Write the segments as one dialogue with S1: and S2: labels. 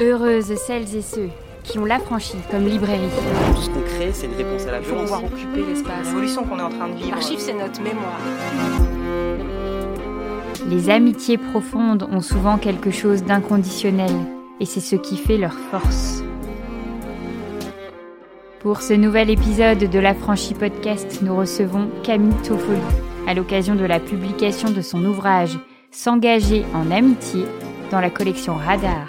S1: Heureuses celles et ceux qui ont l'affranchi comme librairie.
S2: Tout ce qu'on crée, c'est une réponse à la
S3: Il faut
S2: violence.
S3: pouvoir occuper l'espace. L'évolution qu'on est en train de vivre. L'archive, c'est notre mémoire.
S1: Les amitiés profondes ont souvent quelque chose d'inconditionnel, et c'est ce qui fait leur force. Pour ce nouvel épisode de l'Affranchi Podcast, nous recevons Camille Toffoli, à l'occasion de la publication de son ouvrage S'engager en amitié dans la collection Radar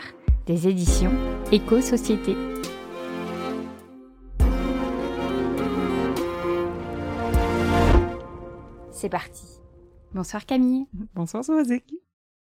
S1: des éditions Éco-Société. C'est parti. Bonsoir Camille.
S4: Bonsoir Soazic.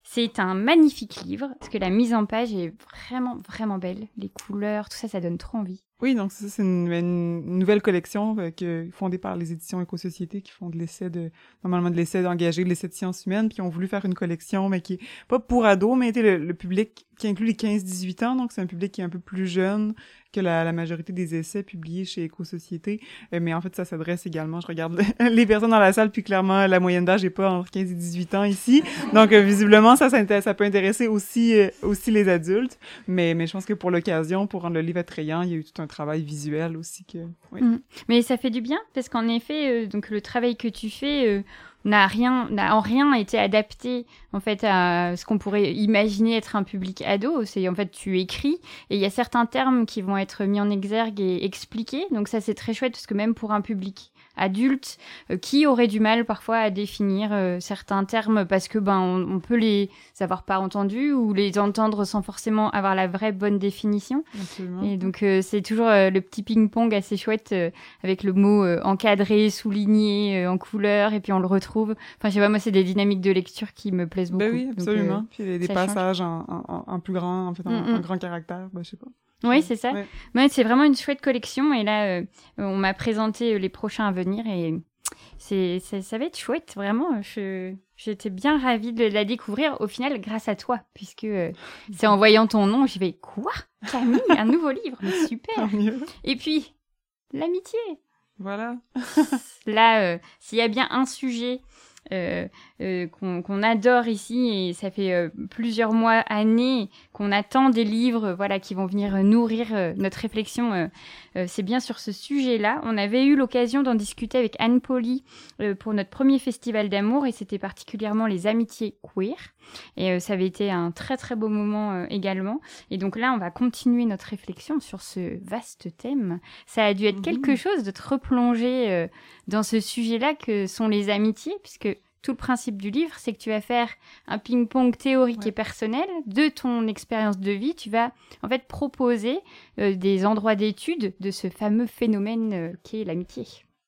S1: C'est un magnifique livre, parce que la mise en page est vraiment, vraiment belle. Les couleurs, tout ça, ça donne trop envie.
S4: Oui, donc ça, c'est une, nouvelle collection euh, fondée par les éditions Éco-Société qui font de l'essai de, normalement de l'essai d'engager, de l'essai de sciences humaines, puis ont voulu faire une collection, mais qui est pas pour ados, mais le, le public qui inclut les 15-18 ans, donc c'est un public qui est un peu plus jeune que la, la majorité des essais publiés chez Éco-Société. Euh, mais en fait, ça s'adresse également, je regarde les personnes dans la salle, puis clairement, la moyenne d'âge est pas entre 15 et 18 ans ici. Donc, euh, visiblement, ça, ça, ça peut intéresser aussi, euh, aussi les adultes. Mais, mais je pense que pour l'occasion, pour rendre le livre attrayant, il y a eu tout un travail visuel aussi que... Oui.
S1: Mm. Mais ça fait du bien, parce qu'en effet, donc le travail que tu fais... n'a rien n'a en rien été adapté en fait à ce qu'on pourrait imaginer être un public ado. C'est en fait tu écris et il y a certains termes qui vont être mis en exergue et expliqués. Donc ça c'est très chouette parce que même pour un public adulte euh, qui aurait du mal parfois à définir euh, certains termes parce que ben on, on, peut les avoir pas entendus ou les entendre sans forcément avoir la vraie bonne définition
S4: Absolument.
S1: et donc euh, c'est toujours le petit ping pong assez chouette avec le mot encadré souligné en couleur et puis on le retrouve Enfin, je sais pas, moi, c'est des dynamiques de lecture qui me plaisent beaucoup.
S4: Ben oui, absolument.
S1: Donc,
S4: Puis des passages en, en, en, plus grand, en fait, en,
S1: Mm-mm.
S4: en grand caractère, ben, je sais pas.
S1: Oui, c'est ça.
S4: Ouais.
S1: Ouais, c'est vraiment une chouette collection. Et là, euh, on m'a présenté les prochains à venir et c'est, ça, ça va être chouette, vraiment. Je, j'étais bien ravie de la découvrir au final grâce à toi, puisque euh, c'est en voyant ton nom, je vais quoi? Camille, un nouveau livre, mais super. Et puis l'amitié.
S4: Voilà.
S1: Là, euh, s'il y a bien un sujet euh, euh, qu'on qu'on adore ici et ça fait euh, plusieurs mois, années qu'on attend des livres, voilà, qui vont venir nourrir euh, notre réflexion. euh, euh, c'est bien sur ce sujet-là. On avait eu l'occasion d'en discuter avec Anne Poli euh, pour notre premier festival d'amour et c'était particulièrement les amitiés queer. Et euh, ça avait été un très très beau moment euh, également. Et donc là, on va continuer notre réflexion sur ce vaste thème. Ça a dû être
S4: Mhm.
S1: quelque chose de te replonger euh, dans ce sujet-là que sont les amitiés, puisque tout le principe du livre, c'est que tu vas faire un ping-pong théorique
S4: Ouais.
S1: et personnel de ton expérience de vie. Tu vas en fait proposer euh, des endroits d'étude de ce fameux phénomène euh, qui est l'amitié.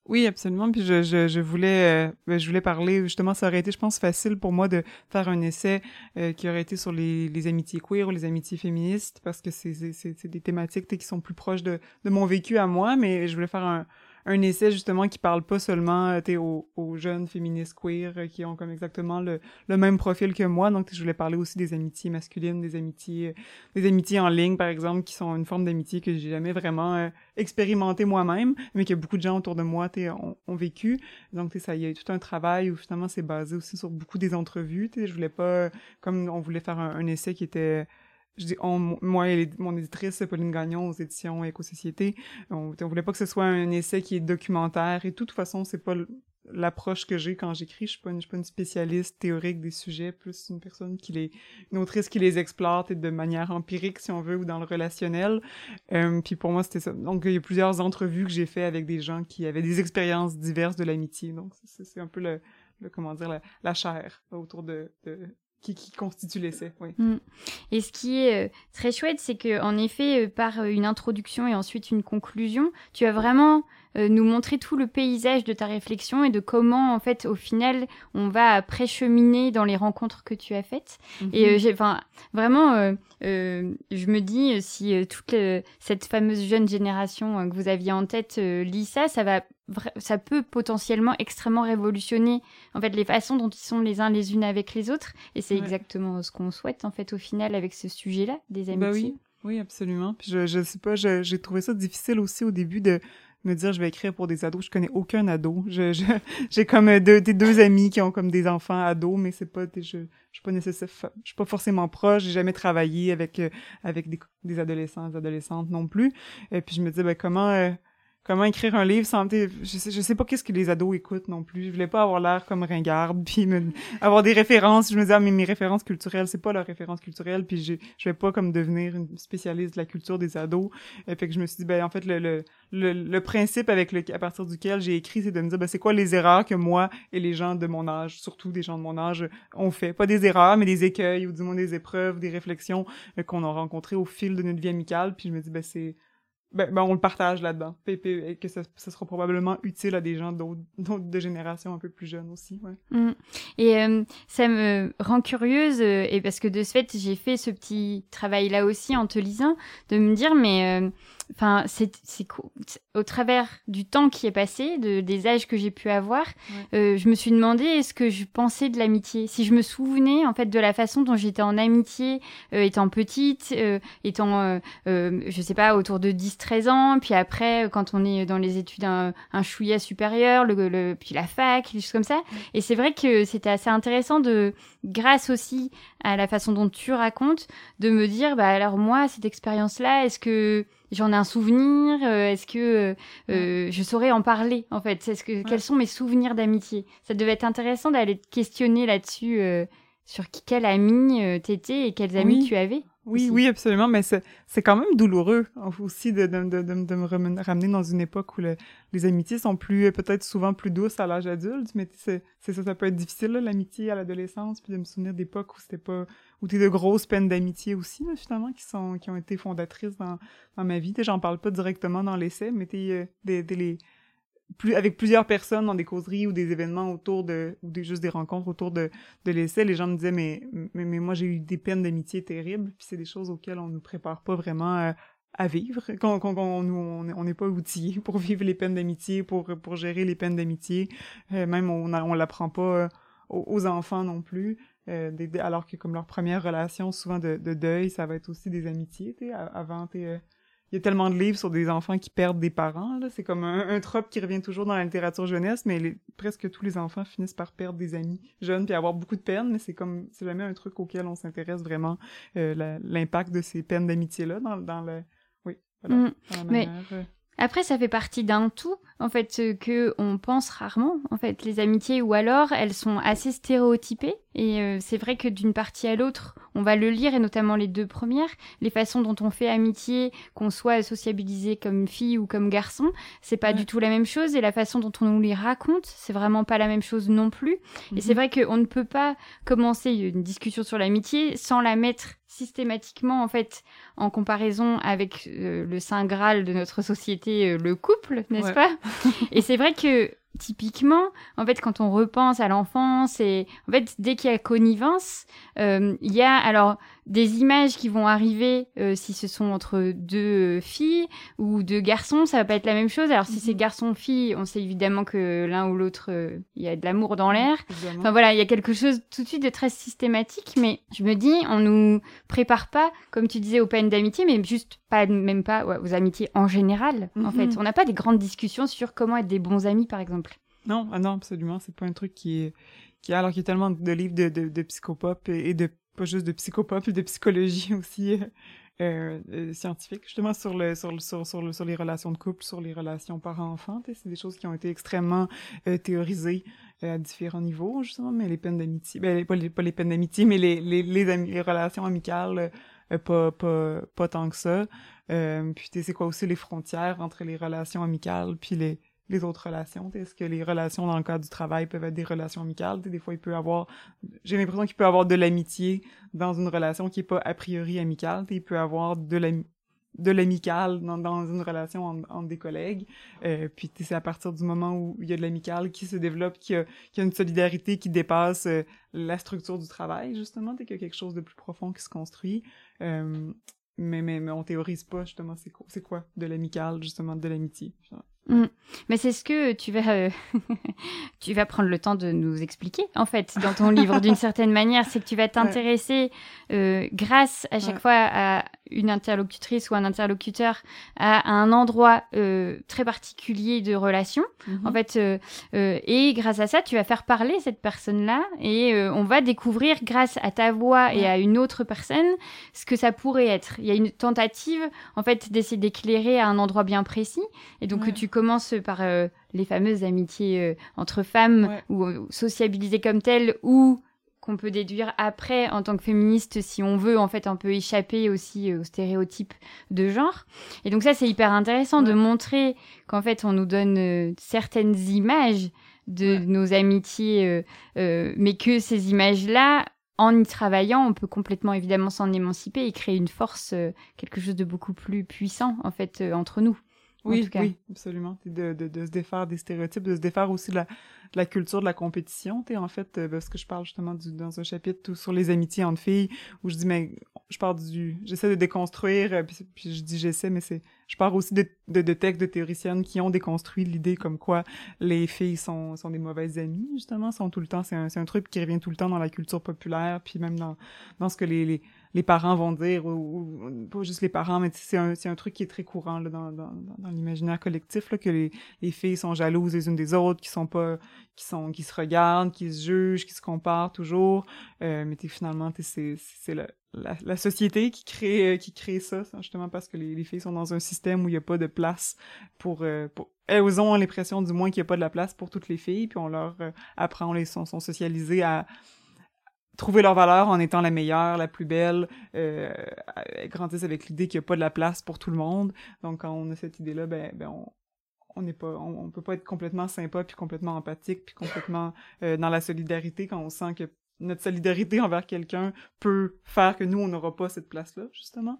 S4: Oui, absolument. Puis je, je, je voulais euh, ben, je voulais parler justement, ça aurait été, je pense, facile pour moi de faire un essai euh, qui aurait été sur les, les amitiés queer ou les amitiés féministes parce que c'est des thématiques qui sont plus proches de de mon vécu à moi, mais je voulais faire un un essai justement qui parle pas seulement euh, aux, aux jeunes féministes queer euh, qui ont comme exactement le, le même profil que moi. Donc je voulais parler aussi des amitiés masculines des amitiés euh, des amitiés en ligne par exemple qui sont une forme d'amitié que j'ai jamais vraiment euh, expérimenté moi-même mais que beaucoup de gens autour de moi ont, ont vécu. Donc ça il y a eu tout un travail où finalement c'est basé aussi sur beaucoup des entrevues je voulais pas comme on voulait faire un essai qui était je dis on, moi et mon éditrice Pauline Gagnon aux éditions Éco-Société, on, on voulait pas que ce soit un essai qui est documentaire et. De toute façon, c'est pas l'approche que j'ai quand j'écris. Je suis pas une, je suis pas une spécialiste théorique des sujets, plus une personne qui les, une autrice qui les explore de manière empirique, si on veut, ou dans le relationnel. Euh, puis pour moi, c'était ça. Donc, il y a plusieurs entrevues que j'ai fait avec des gens qui avaient des expériences diverses de l'amitié. Donc, c'est un peu le, comment dire, la, la chair autour de, de qui, qui constitue l'essai, oui.
S1: Mm. Et ce qui est euh, très chouette, c'est que en effet, euh, par euh, une introduction et ensuite une conclusion, tu as vraiment euh, nous montrer tout le paysage de ta réflexion et de comment, en fait, au final, on va précheminer dans les rencontres que tu as faites. Et euh, j'ai, enfin, vraiment, euh, euh, je me dis, si toute le- cette fameuse jeune génération euh, que vous aviez en tête euh, lit ça, ça va, ça peut potentiellement extrêmement révolutionner, en fait, les façons dont ils sont les uns les unes avec les autres. Et c'est
S4: Ouais.
S1: exactement ce qu'on souhaite, en fait, au final, avec ce sujet-là, des amitiés.
S4: Bah oui, oui, absolument. Puis je, je sais pas, je- j'ai trouvé ça difficile aussi au début de me dire je vais écrire pour des ados. Je connais aucun ado. Je, j'ai comme deux, des deux amis qui ont comme des enfants ados, mais c'est pas, je, je suis pas nécessaire, je suis pas forcément proche. J'ai jamais travaillé avec euh, avec des, des adolescents, des adolescentes non plus. Et puis je me dis ben comment euh, comment écrire un livre sans je sais je sais pas qu'est-ce que les ados écoutent non plus. Je voulais pas avoir l'air comme ringarde puis avoir des références. Je me disais ah, mais mes références culturelles c'est pas leurs références culturelles puis je je vais pas comme devenir une spécialiste de la culture des ados. Et fait que je me suis dit ben en fait le le le, principe avec le à partir duquel j'ai écrit c'est de me dire ben c'est quoi les erreurs que moi et les gens de mon âge surtout des gens de mon âge ont fait. Pas des erreurs mais des écueils ou du moins des épreuves des réflexions euh, qu'on a rencontrées au fil de notre vie amicale. Puis je me dis ben c'est ben, ben, on le partage là-dedans. Et que ça, ça, sera probablement utile à des gens d'autres de générations un peu plus jeunes aussi. Ouais.
S1: Mm. Et euh, ça me rend curieuse, euh, et parce que de ce fait, j'ai fait ce petit travail-là aussi en te lisant, de me dire, mais euh, enfin, c'est au travers du temps qui est passé, de, des âges que j'ai pu avoir, euh, je me suis demandé est-ce que je pensais de l'amitié, si je me souvenais en fait de la façon dont j'étais en amitié euh, étant petite, euh, étant, je sais pas, autour de 10-13 ans, puis après quand on est dans les études un, un chouïa supérieur, le, le, puis la fac, des choses comme ça. Et c'est vrai que c'était assez intéressant de, grâce aussi à la façon dont tu racontes, de me dire bah alors moi cette expérience-là, est-ce que j'en ai un souvenir euh, Est-ce que euh, euh, je saurais en parler en fait? Est-ce que quels sont mes souvenirs d'amitié? Ça devait être intéressant d'aller te questionner là-dessus sur quel ami t'étais et quels amis tu avais.
S4: Oui, oui, absolument, mais c'est quand même douloureux aussi de, de, de, de, me ramener dans une époque où les amitiés sont plus, peut-être souvent plus douces à l'âge adulte, mais c'est ça, ça peut être difficile, l'amitié à l'adolescence, puis de me souvenir d'époques où c'était pas, où t'es de grosses peines d'amitié aussi, finalement, qui sont, qui ont été fondatrices dans, dans ma vie. J'en parle pas directement dans l'essai, mais t'es, euh, des, des, les, avec plusieurs personnes dans des causeries ou des événements autour de ou juste des rencontres autour de de l'essai les gens me disaient mais mais, moi j'ai eu des peines d'amitié terribles. Puis c'est des choses auxquelles on nous prépare pas vraiment à, à vivre. Quand, quand, on n'est pas outillé pour vivre les peines d'amitié pour pour gérer les peines d'amitié. Euh, même on on l'apprend pas euh, aux, enfants non plus. Euh, alors que comme leur première relation souvent de, de deuil ça va être aussi des amitiés avant t'es il y a tellement de livres sur des enfants qui perdent des parents. Là. C'est comme un, un, trope qui revient toujours dans la littérature jeunesse, mais presque tous les enfants finissent par perdre des amis jeunes puis avoir beaucoup de peine. Mais c'est comme c'est jamais un truc auquel on s'intéresse vraiment euh, l'impact de ces peines d'amitié là dans, dans le oui voilà,
S1: mmh. mais... Euh. Après, ça fait partie d'un tout, en fait, que on pense rarement. En fait, les amitiés, ou alors elles sont assez stéréotypées et euh, c'est vrai que d'une partie à l'autre, on va le lire, et notamment les deux premières, les façons dont on fait amitié, qu'on soit sociabilisé comme fille ou comme garçon, c'est pas du tout la même chose, et la façon dont on nous les raconte, c'est vraiment pas la même chose non plus. Et c'est mhm. vrai qu'on ne peut pas commencer une discussion sur l'amitié sans la mettre systématiquement en fait en comparaison avec euh, le saint graal de notre société euh, le couple n'est-ce pas? Et c'est vrai que typiquement, en fait, quand on repense à l'enfance et en fait, dès qu'il y a connivence, euh, il y a alors des images qui vont arriver euh, si ce sont entre deux filles ou deux garçons, ça va pas être la même chose. Alors si c'est mhm. garçon-fille, on sait évidemment que l'un ou l'autre, euh, il y a de l'amour dans l'air. Enfin voilà, il y a quelque chose tout de suite de très systématique, mais je me dis, on nous prépare pas, comme tu disais, aux peines d'amitié, mais juste pas même pas aux amitiés en général. En fait, mhm. on n'a pas des grandes discussions sur comment être des bons amis, par exemple.
S4: Non, ah non, absolument, c'est pas un truc qui est qui alors qu'il y a tellement de livres de, de, de psychopop et de pas juste de psychopop, de psychologie aussi euh, euh, scientifique, justement sur le sur le sur sur, le, sur les relations de couple, sur les relations parents-enfants. C'est des choses qui ont été extrêmement euh, théorisées euh, à différents niveaux, justement. Mais les peines d'amitié, ben pas les pas les peines d'amitié, mais les les les, les relations amicales, euh, pas pas pas tant que ça. puis c'est quoi aussi les frontières entre les relations amicales puis les les autres relations. Est-ce que les relations dans le cadre du travail peuvent être des relations amicales? Des fois, il peut avoir, j'ai l'impression qu'il peut avoir de l'amitié dans une relation qui est pas a priori amicale. Il peut avoir de de l'amical dans, une relation entre, des collègues. Euh, puis c'est à partir du moment où il y a de l'amical qui se développe, qu'il y, a, une solidarité qui dépasse euh, la structure du travail, justement, qu'il y a quelque chose de plus profond qui se construit. Euh, mais, mais, mais on théorise pas, justement, c'est quoi, quoi de l'amical, justement, de l'amitié.
S1: Mm. Mais c'est ce que tu vas, euh, tu vas prendre le temps de nous expliquer, en fait, dans ton livre, d'une certaine manière, c'est que tu vas t'intéresser, euh, grâce à chaque fois à une interlocutrice ou un interlocuteur à, un endroit euh, très particulier de relation. Mhm. En fait, euh, euh, et grâce à ça, tu vas faire parler cette personne-là et on va découvrir grâce à ta voix et à une autre personne ce que ça pourrait être. Il y a une tentative, en fait, d'essayer d'éclairer à un endroit bien précis. Et donc, tu commences par les fameuses amitiés entre femmes ou sociabiliser comme telles ou qu'on peut déduire après en tant que féministe si on veut en fait un peu échapper aussi aux stéréotypes de genre. Et donc ça c'est hyper intéressant de montrer qu'en fait on nous donne euh, certaines images de nos amitiés, euh, euh, mais que ces images-là, en y travaillant, on peut complètement évidemment s'en émanciper et créer une force, quelque chose de beaucoup plus puissant en fait entre nous.
S4: Oui, oui, absolument. De, de, de, se défaire des stéréotypes, de se défaire aussi de la, la culture de la compétition. Tu en fait, euh, parce que je parle justement du, dans un chapitre tout sur les amitiés entre filles, où je dis, mais je parle du... J'essaie de déconstruire, euh, puis, puis, je dis j'essaie, mais c'est... Je parle aussi de, de, de, textes de théoriciennes qui ont déconstruit l'idée comme quoi les filles sont, sont des mauvaises amies, justement, sont tout le temps... C'est un, un truc qui revient tout le temps dans la culture populaire, puis même dans, dans ce que les, les les parents vont dire, ou, pas juste les parents, mais c'est un, un truc qui est très courant là, dans, dans, dans l'imaginaire collectif, là, que les, les filles sont jalouses les unes des autres, qui sont pas, qui sont, se regardent, qui se jugent, qui se comparent toujours. Euh, mais finalement, c'est, c'est la, la, société qui crée, qui crée ça, justement parce que les, les filles sont dans un système où il n'y a pas de place pour, euh, pour elles ont l'impression du moins qu'il n'y a pas de la place pour toutes les filles, puis on leur euh, apprend, on les sont, sont socialisés à trouver leur valeur en étant la meilleure, la plus belle, euh, grandissent avec l'idée qu'il n'y a pas de la place pour tout le monde. Donc, quand on a cette idée-là, ben, ben on, on n'est pas, on, peut pas être complètement sympa puis complètement empathique puis complètement euh, dans la solidarité quand on sent que notre solidarité envers quelqu'un peut faire que nous on n'aura pas cette place-là justement.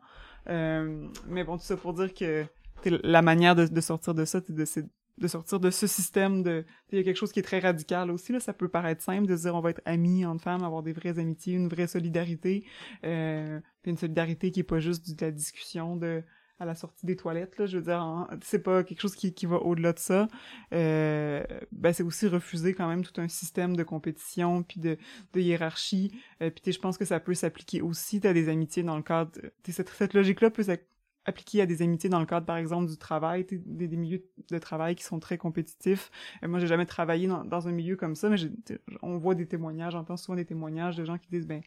S4: Euh, mais bon, tout ça pour dire que la manière de, de sortir de ça, c'est de, de sortir de ce système de il y a quelque chose qui est très radical aussi là. Ça peut paraître simple de se dire on va être amis entre femmes avoir des vraies amitiés une vraie solidarité euh, une solidarité qui est pas juste de la discussion de à la sortie des toilettes là. Je veux dire c'est pas quelque chose qui, qui va au-delà de ça. Euh, ben c'est aussi refuser quand même tout un système de compétition puis de, de hiérarchie. Euh, puis je pense que ça peut s'appliquer aussi. À des amitiés dans le cadre cette, cette logique là peut appliqué à des amitiés dans le cadre, par exemple, du travail, des, milieux de travail qui sont très compétitifs. Et moi, j'ai jamais travaillé dans, un milieu comme ça, mais on voit des témoignages, j'entends souvent des témoignages de gens qui disent, ben,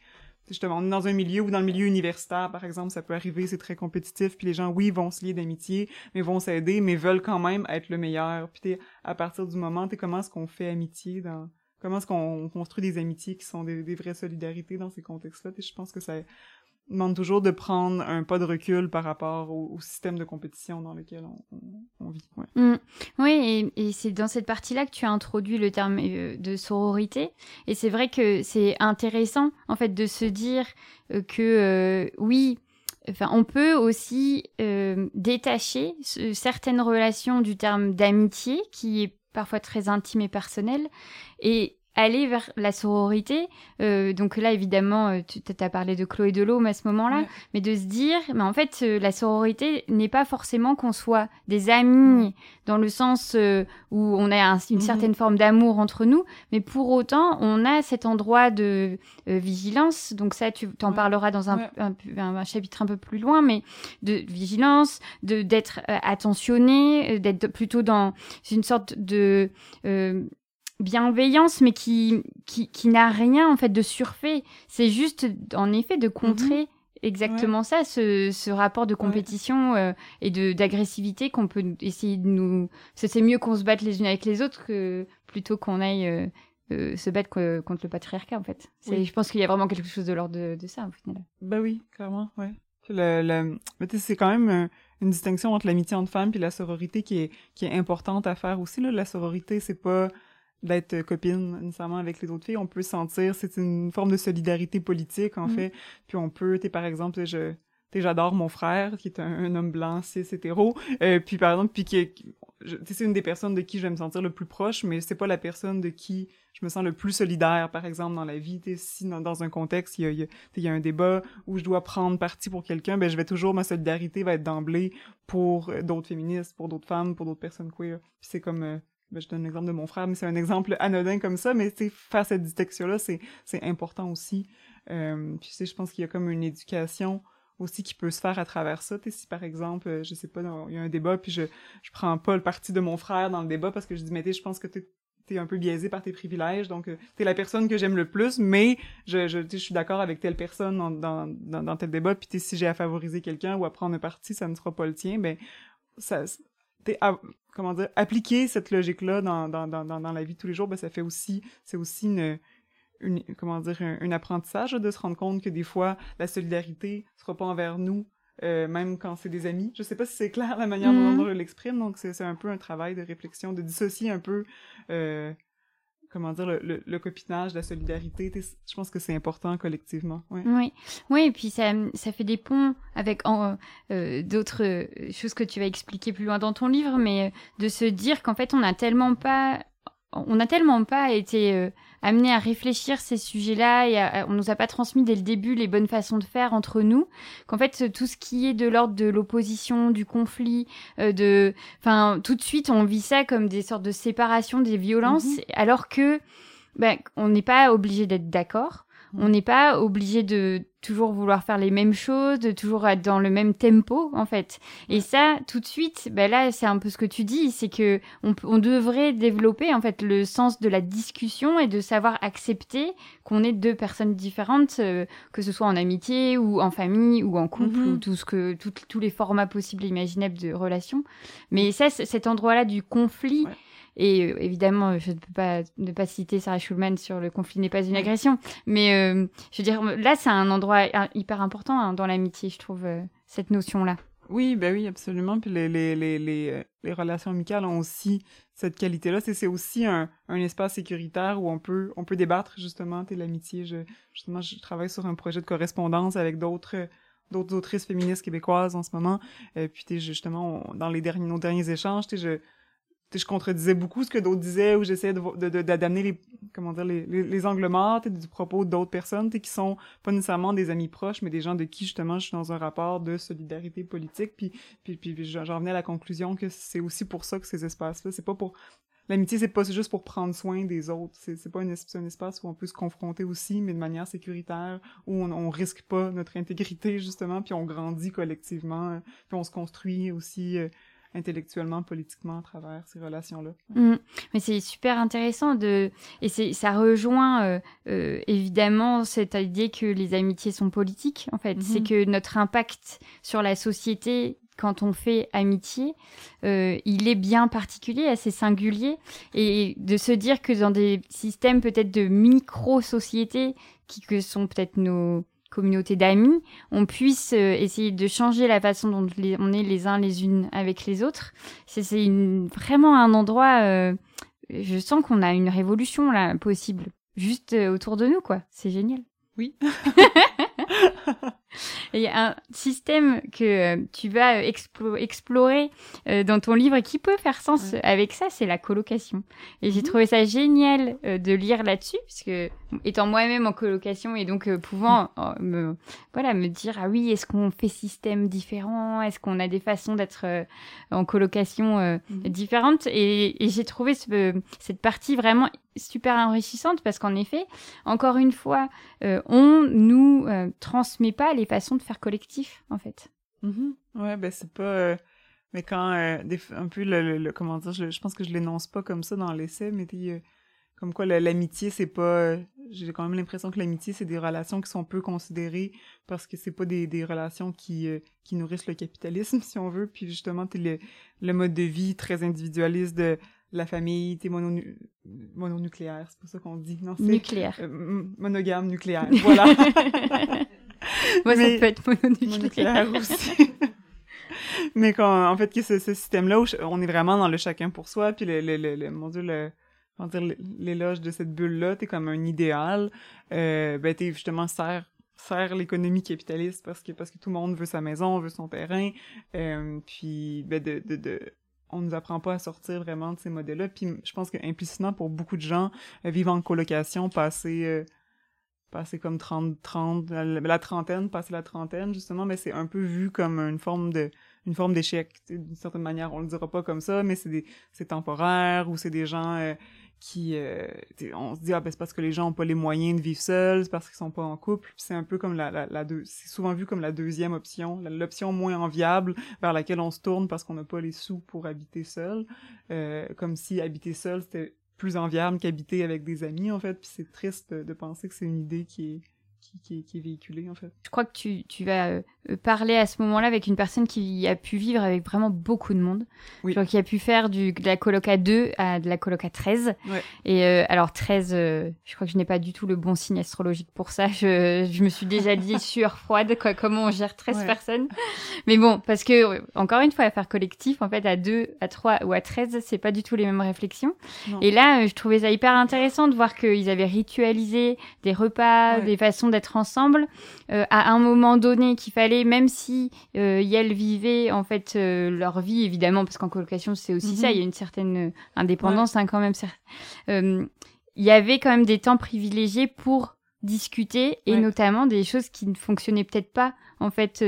S4: justement, on est dans un milieu ou dans le milieu universitaire, par exemple, ça peut arriver, c'est très compétitif, puis les gens, oui, vont se lier d'amitié, mais vont s'aider, mais veulent quand même être le meilleur. Puis à partir du moment, tu comment est-ce qu'on fait amitié dans comment est-ce qu'on construit des amitiés qui sont des, des vraies solidarités dans ces contextes-là. Je pense que ça, demande toujours de prendre un pas de recul par rapport au, système de compétition dans lequel on, vit.
S1: Mm. Oui, et, c'est dans cette partie-là que tu as introduit le terme euh, de sororité. Et c'est vrai que c'est intéressant, en fait, de se dire euh, que euh, oui, Enfin, on peut aussi détacher certaines relations du terme d'amitié, qui est parfois très intime et personnel, et aller vers la sororité. Euh, donc là, évidemment, euh, tu as parlé de Chloé Delhomme à ce moment-là, mais de se dire, mais en fait, euh, la sororité n'est pas forcément qu'on soit des amis dans le sens où on a une mhm. certaine forme d'amour entre nous, mais pour autant, on a cet endroit de vigilance. Donc ça, tu t'en parleras dans un, un, chapitre un peu plus loin, mais de vigilance, de d'être attentionné, d'être plutôt dans une sorte de bienveillance, mais qui, qui, qui n'a rien en fait de surfait. C'est juste en effet de contrer mhm. exactement ça, ce, ce, rapport de compétition euh, et de d'agressivité qu'on peut essayer de nous. C'est mieux qu'on se batte les unes avec les autres que plutôt qu'on aille euh, euh, se battre contre le patriarcat en fait. Je pense qu'il y a vraiment quelque chose de l'ordre de, de, ça au final.
S4: Bah oui, clairement, ouais. Le, le... c'est quand même une distinction entre l'amitié entre femmes et la sororité qui est, qui est importante à faire aussi. Là. La sororité, c'est pas d'être copine nécessairement avec les autres filles. On peut sentir, c'est une forme de solidarité politique en mm. fait. Puis on peut, tu par exemple, je j'adore mon frère qui est un, homme blanc cis hétéro euh, puis par exemple puis qui c'est une des personnes de qui je vais me sentir le plus proche mais c'est pas la personne de qui je me sens le plus solidaire par exemple dans la vie si dans, dans, un contexte il y a, il y a un débat où je dois prendre parti pour quelqu'un ben je vais toujours ma solidarité va être d'emblée pour d'autres féministes pour d'autres femmes pour d'autres personnes queer puis c'est comme euh, ben, je donne l'exemple de mon frère, mais c'est un exemple anodin comme ça, mais faire cette distinction-là, c'est important aussi. Euh, puis, je pense qu'il y a comme une éducation aussi qui peut se faire à travers ça. Si par exemple, euh, je sais pas, il y a un débat, puis je, je prends pas le parti de mon frère dans le débat parce que je dis, mais je pense que t'es es un peu biaisé par tes privilèges, donc euh, t'es la personne que j'aime le plus, mais je, je, je suis d'accord avec telle personne dans, dans, dans, tel débat, puis si j'ai à favoriser quelqu'un ou à prendre un parti, ça ne sera pas le tien, ben ça, comment dire, appliquer cette logique-là dans, dans, dans, dans la vie de tous les jours, ben ça fait aussi, c'est aussi une, une, comment dire, un, apprentissage de se rendre compte que des fois, la solidarité sera pas envers nous, euh, même quand c'est des amis. Je sais pas si c'est clair la manière dont mm-hmm. je l'exprime, donc c'est un peu un travail de réflexion, de dissocier un peu, euh, comment dire, le, copinage, la solidarité. Je pense que c'est important collectivement.
S1: Oui, oui, et puis ça, ça fait des ponts avec euh, d'autres choses que tu vas expliquer plus loin dans ton livre, mais de se dire qu'en fait, on n'a tellement pas on n'a tellement pas été euh, amené à réfléchir ces sujets-là et on nous a pas transmis dès le début les bonnes façons de faire entre nous qu'en fait tout ce qui est de l'ordre de l'opposition, du conflit, euh, de, enfin tout de suite on vit ça comme des sortes de séparation des violences mm-hmm. alors que ben, on n'est pas obligé d'être d'accord. On n'est pas obligé de toujours vouloir faire les mêmes choses, de toujours être dans le même tempo, en fait. Et ça, tout de suite, ben là, c'est un peu ce que tu dis, c'est que on, on, devrait développer, en fait, le sens de la discussion et de savoir accepter qu'on est deux personnes différentes, euh, que ce soit en amitié ou en famille ou en couple mm-hmm. ou tout ce que, tous les formats possibles et imaginables de relations. Mais ça, cet endroit-là du conflit, et euh, évidemment, je ne peux pas ne pas citer Sarah Schulman sur le conflit n'est pas une agression. Mais euh, je veux dire, là, c'est un endroit hyper important hein, dans l'amitié, je trouve, euh, cette notion-là.
S4: Oui, ben oui, absolument. Puis les, les, les, les, relations amicales ont aussi cette qualité-là. C'est aussi un, un espace sécuritaire où on peut, on peut débattre, justement, l'amitié. Je, justement, je travaille sur un projet de correspondance avec d'autres d'autres autrices féministes québécoises en ce moment. Et puis, justement, dans les derniers, nos derniers échanges, je, je contredisais beaucoup ce que d'autres disaient ou j'essayais de, d'amener les comment dire les, les, angles morts du propos d'autres personnes qui sont pas nécessairement des amis proches mais des gens de qui justement je suis dans un rapport de solidarité politique. Puis puis, j'en venais à la conclusion que c'est aussi pour ça que ces espaces là c'est pas pour l'amitié c'est pas juste pour prendre soin des autres. C'est c'est pas un, un, espace où on peut se confronter aussi mais de manière sécuritaire où on, on risque pas notre intégrité justement puis on grandit collectivement puis on se construit aussi euh, intellectuellement, politiquement à travers ces relations-là.
S1: Mm. Mais c'est super intéressant de et c'est ça rejoint euh, euh, évidemment cette idée que les amitiés sont politiques. En fait, c'est mm-hmm. que notre impact sur la société quand on fait amitié, euh, il est bien particulier, assez singulier, et de se dire que dans des systèmes peut-être de micro-sociétés qui que sont peut-être nos communauté d'amis, on puisse euh, essayer de changer la façon dont on est les uns les unes avec les autres. C'est vraiment un endroit, euh, je sens qu'on a une révolution là possible, juste euh, autour de nous, quoi. C'est génial.
S4: Oui.
S1: Il y a un système que euh, tu vas euh, explorer euh, dans ton livre qui peut faire sens avec ça, c'est la colocation. Et j'ai mhm. trouvé ça génial de lire là-dessus, puisque étant moi-même en colocation et donc pouvant me, voilà, me dire, ah oui, est-ce qu'on fait système différent? Est-ce qu'on a des façons d'être en colocation mhm. différentes? Et, j'ai trouvé cette partie vraiment super enrichissante parce qu'en effet, encore une fois, on nous transmet pas les façons de faire collectif, en fait.
S4: Mm-hmm. Ouais, ben c'est pas... Euh, mais quand... Euh, un peu le, Comment dire? Je, pense que je l'énonce pas comme ça dans l'essai, mais euh, comme quoi l'amitié, c'est pas... J'ai quand même l'impression que l'amitié, c'est des relations qui sont peu considérées parce que c'est pas des, des relations qui, qui nourrissent le capitalisme, si on veut. Puis justement, le, le mode de vie très individualiste de la famille, t'es mono mononucléaire, c'est pas ça qu'on dit, non?
S1: Nucléaire.
S4: monogame nucléaire, voilà.
S1: Moi, ça peut être mononucléaire
S4: aussi. mais quand, en fait, que ce, ce système-là où on est vraiment dans le chacun pour soi, puis le, le, le, mon Dieu, le, dire, l'éloge de cette bulle-là, t'es comme un idéal, euh, ben t'es justement serre sert l'économie capitaliste parce que parce que tout le monde veut sa maison, veut son terrain, euh, puis ben de, de, de on nous apprend pas à sortir vraiment de ces modèles-là. Puis je pense que implicitement pour beaucoup de gens, euh, vivre en colocation, passer euh, passer comme 30, 30, la, trentaine, passer la trentaine, justement, mais c'est un peu vu comme une forme de, une forme d'échec, d'une certaine manière. On le dira pas comme ça, mais c'est c'est temporaire, ou c'est des gens euh, qui euh, on se dit ah ben c'est parce que les gens ont pas les moyens de vivre seuls c'est parce qu'ils sont pas en couple c'est un peu comme la, la, la deux c'est souvent vu comme la deuxième option l'option moins enviable vers laquelle on se tourne parce qu'on n'a pas les sous pour habiter seul euh, comme si habiter seul c'était plus enviable qu'habiter avec des amis en fait puis c'est triste de penser que c'est une idée qui est qui, qui, est véhiculé en fait.
S1: Je crois que tu, tu vas euh, parler à ce moment-là avec une personne qui a pu vivre avec vraiment beaucoup de monde. Oui. qui a pu faire du, de la coloc à 2 à de la coloc à 13. Ouais. Et euh, alors 13, euh, je crois que je n'ai pas du tout le bon signe astrologique pour ça. Je, je me suis déjà dit sueur froide, quoi, comment on gère 13 personnes. Mais bon, parce que encore une fois, à faire collectif, en fait, à 2, à 3 ou à 13, c'est pas du tout les mêmes réflexions. Et là, je trouvais ça hyper intéressant de voir qu'ils avaient ritualisé des repas, des façons d'être ensemble euh, à un moment donné qu'il fallait même si euh, elles vivaient en fait euh, leur vie évidemment parce qu'en colocation c'est aussi ça mhm. il y a une certaine euh, indépendance hein, quand même il y avait quand même des temps privilégiés pour discuter et notamment des choses qui ne fonctionnaient peut-être pas en fait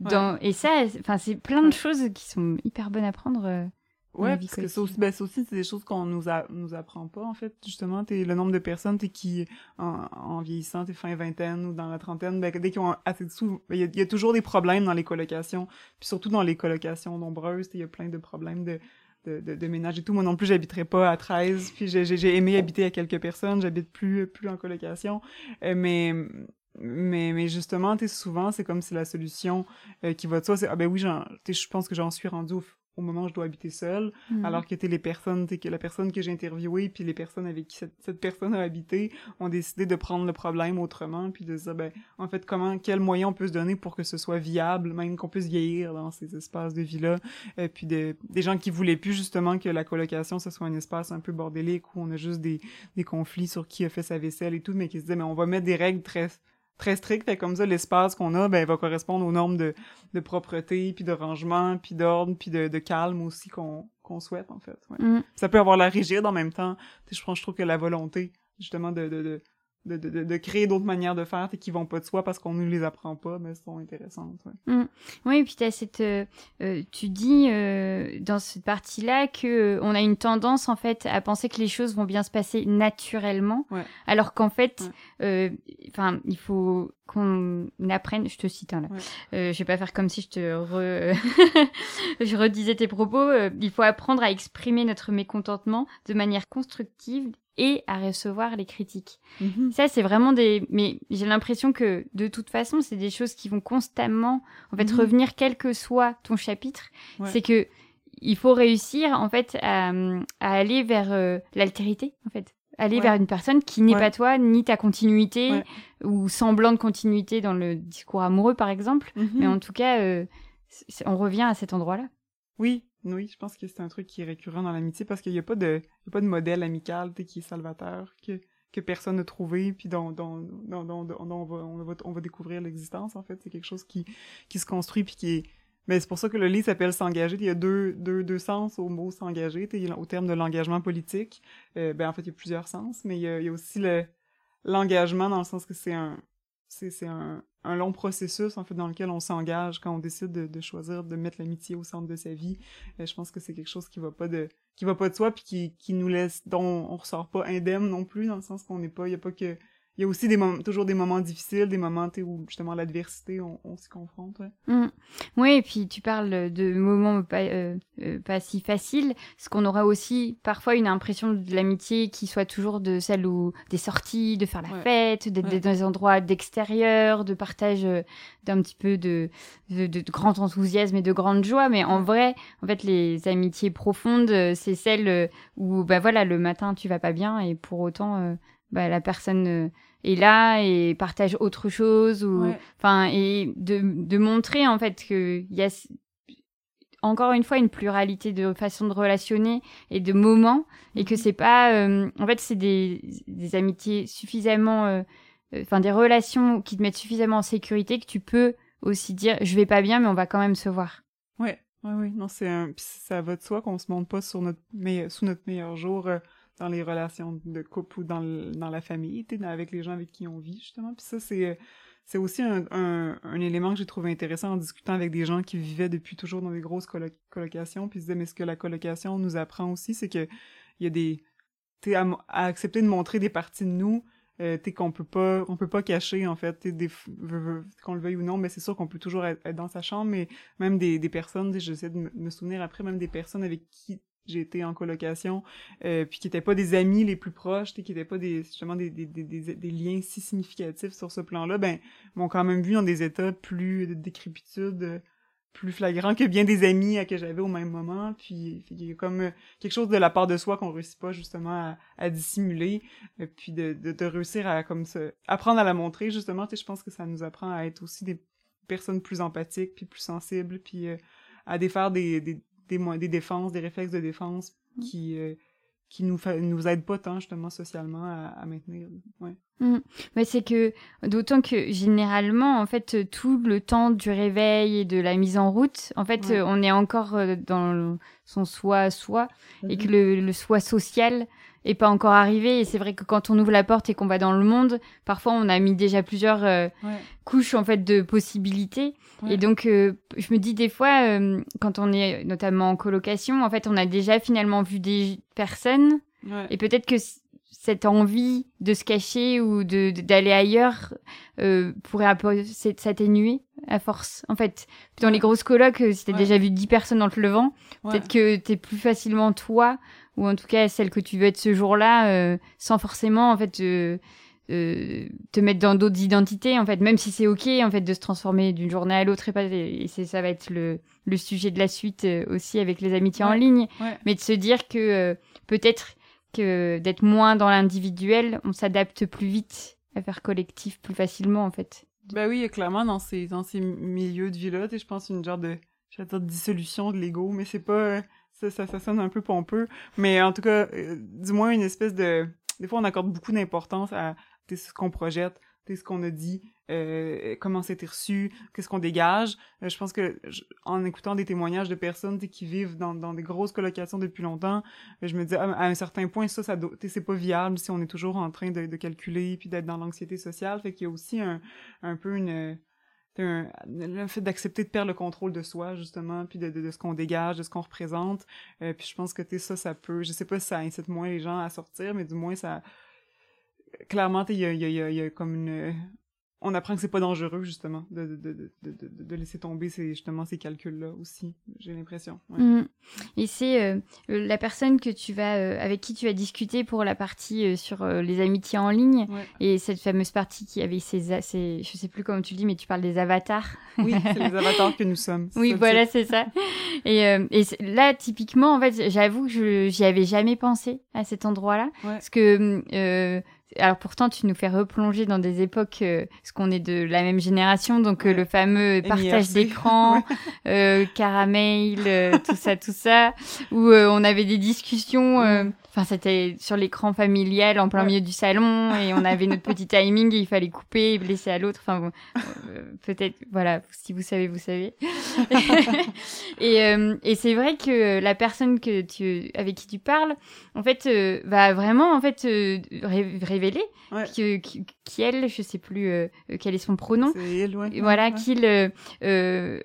S1: dans et ça enfin c'est plein de choses qui sont hyper bonnes à prendre
S4: Ouais, parce que ça aussi, ben, aussi c'est des choses qu'on nous a, nous apprend pas, en fait, justement. T'es, le nombre de personnes t'es qui, en, en vieillissant, t'es fin vingtaine ou dans la trentaine, ben, dès qu'ils ont assez de sous, ben, il y, a, toujours des problèmes dans les colocations. Puis surtout dans les colocations nombreuses, il y a plein de problèmes de, de, de, de, ménage et tout. Moi non plus, j'habiterai pas à 13. Puis j'ai, j'ai aimé habiter à quelques personnes. J'habite plus, plus en colocation. Euh, mais, mais, mais justement, t'es souvent, c'est comme si la solution euh, qui va de soi, c'est, ah ben oui, je pense que j'en suis rendu au, au moment où je dois habiter seule, mm. alors que les personnes, que la personne que j'ai interviewée, puis les personnes avec qui cette, personne a habité, ont décidé de prendre le problème autrement, puis de se dire, ben, en fait, comment, quel moyen on peut se donner pour que ce soit viable, même qu'on puisse vieillir dans ces espaces de vie-là, et puis des gens qui voulaient plus justement que la colocation, ce soit un espace un peu bordélique où on a juste des, des conflits sur qui a fait sa vaisselle et tout, mais qui se disaient, mais on va mettre des règles très très strict. Fait comme ça, l'espace qu'on a, ben, va correspondre aux normes de, de propreté, puis de rangement, puis d'ordre, puis de, de, calme aussi qu'on qu'on souhaite, en fait. Ouais. Mm. Ça peut avoir l'air rigide en même temps. Je pense, je trouve que la volonté, justement, de, de, de de, de, de, créer d'autres manières de faire qui vont pas de soi parce qu'on ne les apprend pas, mais sont intéressantes. Ouais.
S1: Mm. Oui, et puis as cette, euh, euh, tu dis euh, dans cette partie-là que on a une tendance en fait à penser que les choses vont bien se passer naturellement, alors qu'en fait, enfin, il faut qu'on apprenne. Je te cite hein, là. je vais pas faire comme si je te re... je redisais tes propos. il faut apprendre à exprimer notre mécontentement de manière constructive et à recevoir les critiques. Mhm. Ça, c'est vraiment des... Mais j'ai l'impression que, de toute façon, c'est des choses qui vont constamment, en fait, mhm. revenir quel que soit ton chapitre. C'est que il faut réussir, en fait, à, aller vers euh, l'altérité, en fait. Aller vers une personne qui n'est pas toi, ni ta continuité, ou semblant de continuité dans le discours amoureux, par exemple. Mhm. Mais en tout cas, euh, on revient à cet endroit-là.
S4: Oui, oui, je pense que c'est un truc qui est récurrent dans l'amitié parce qu'il n'y a pas de, pas de modèle amical qui est salvateur, que, que personne n'a trouvé, puis dont, dont, dont, on, va, on, va, on va découvrir l'existence, en fait. C'est quelque chose qui, qui se construit, puis qui est... Mais c'est pour ça que le livre s'appelle S'engager. Il y a deux, deux, deux sens au mot s'engager. Au terme de l'engagement politique, euh, ben en fait, il y a plusieurs sens, mais il y a, il y aussi le l'engagement dans le sens que c'est un, c'est un, un, long processus en fait dans lequel on s'engage quand on décide de, choisir de mettre l'amitié au centre de sa vie. Euh, je pense que c'est quelque chose qui va pas de qui va pas de soi puis qui, qui nous laisse dont on ressort pas indemne non plus dans le sens qu'on n'est pas il y a pas que il y a aussi des moments, toujours des moments difficiles, des moments où justement l'adversité, on, on s'y confronte. Ouais.
S1: Mmh. Oui, et puis tu parles de moments pas, euh, euh, pas si faciles, parce qu'on aura aussi parfois une impression de l'amitié qui soit toujours de celle où des sorties, de faire la fête, d'être dans des endroits d'extérieur, de partage euh, d'un petit peu de, de, de, grand enthousiasme et de grande joie. Mais en vrai, en fait, les amitiés profondes, c'est celles où, bah voilà, le matin tu vas pas bien et pour autant bah, la personne euh, est là et partage autre chose ou enfin et de, de montrer en fait qu'il y a encore une fois une pluralité de façons de relationner et de moments et que mhm. c'est pas euh, en fait c'est des, des amitiés suffisamment euh, enfin des relations qui te mettent suffisamment en sécurité que tu peux aussi dire je vais pas bien mais on va quand même se voir.
S4: Ouais, ouais, oui, non, c'est un, ça va de soi qu'on se montre pas sur notre, sous notre meilleur jour dans les relations de couple ou dans, dans la famille, avec les gens avec qui on vit, justement. Puis ça, c'est c'est aussi un, élément que j'ai trouvé intéressant en discutant avec des gens qui vivaient depuis toujours dans des grosses colocations, puis ils se disaient, mais ce que la colocation nous apprend aussi, c'est que il y a des à, à, accepter de montrer des parties de nous euh, qu'on peut pas on peut pas cacher en fait qu'on le veuille ou non mais c'est sûr qu'on peut toujours être, dans sa chambre mais même des, des personnes j'essaie de me souvenir après même des personnes avec qui été en colocation euh, puis qui étaient pas des amis les plus proches qui étaient pas des justement des, liens si significatifs sur ce plan-là ben m'ont quand même vu dans des états plus de décrépitude plus flagrant que bien des amis à que j'avais au même moment. Puis il y a comme euh, quelque chose de la part de soi qu'on réussit pas justement à, dissimuler, euh, puis de, de, réussir à comme se apprendre à la montrer justement. Je pense que ça nous apprend à être aussi des personnes plus empathiques, puis plus sensibles, puis à défaire des, des, des, défenses, des réflexes de défense mmh. qui qui nous nous aide pas tant justement socialement à, maintenir ouais
S1: mmh. mais c'est que d'autant que généralement en fait tout le temps du réveil et de la mise en route en fait on est encore euh, dans son soi soi et que mmh. le, soi social est pas encore arrivé. Et c'est vrai que quand on ouvre la porte et qu'on va dans le monde parfois on a mis déjà plusieurs euh, couches en fait de possibilités. Et donc, euh, je me dis des fois, euh, quand on est notamment en colocation, en fait, on a déjà finalement vu des personnes. Et peut-être que cette envie de se cacher ou de d'aller ailleurs euh, pourrait s'atténuer à force. En fait, dans les grosses colocs, euh, si t'as déjà vu 10 personnes en te levant, peut-être que t'es plus facilement toi, ou en tout cas celle que tu veux être ce jour-là, sans forcément en fait euh, te mettre dans d'autres identités en fait. Même si c'est ok en fait de se transformer d'une journée à l'autre et pas et c'est ça va être le, le sujet de la suite euh, aussi avec les amitiés en ligne. mais de se dire que euh, peut-être que d'être moins dans l'individuel on s'adapte plus vite à faire collectif plus facilement en fait.
S4: Bah oui clairement dans ces dans ces milieux de vie là je pense une genre de dire dissolution de l'ego mais c'est pas ça, sonne un peu pompeux mais en tout cas du moins une espèce de des fois on accorde beaucoup d'importance à, ce qu'on projette, ce qu'on a dit, euh, comment c'était reçu, qu'est-ce qu'on dégage. Euh, je pense que en écoutant des témoignages de personnes qui vivent dans, des grosses colocations depuis longtemps, euh, je me dis à, un certain point ça c'est pas viable si on est toujours en train de, calculer puis d'être dans l'anxiété sociale. Fait qu'il y a aussi un peu une un, le fait d'accepter de perdre le contrôle de soi justement puis de, de, ce qu'on dégage de ce qu'on représente euh, puis je pense que tu ça ça peut je sais pas si ça incite moins les gens à sortir mais du moins ça clairement, il y a, y, a, y a comme une, on apprend que c'est pas dangereux justement de, de, de, de, de laisser tomber ces, justement ces calculs-là aussi, j'ai l'impression. Ouais.
S1: Mmh. Et c'est euh, la personne que tu vas, euh, avec qui tu as discuté pour la partie euh, sur les amitiés en ligne et cette fameuse partie qui avait ces, ces, je sais plus comment tu le dis, mais tu parles des avatars.
S4: Oui, c'est les avatars que nous sommes.
S1: Oui, voilà, c'est ça. Et, et là, typiquement, en fait, j'avoue que j'y avais jamais pensé à cet endroit-là, parce que alors pourtant tu nous fais replonger dans des époques euh, parce qu'on est de la même génération donc euh, le fameux partage d'écran euh, caramel euh, tout ça tout ça où on avait des discussions Enfin, c'était sur l'écran familial en plein milieu du salon et on avait notre petit timing et il fallait couper et laisser à l'autre. Enfin, bon, euh, peut-être, voilà, si vous savez, vous savez. et euh, et c'est vrai que la personne que tu, avec qui tu parles, en fait, euh, va vraiment, en fait, révéler que, qui, elle, je sais plus quel est son pronom. Voilà, qu'il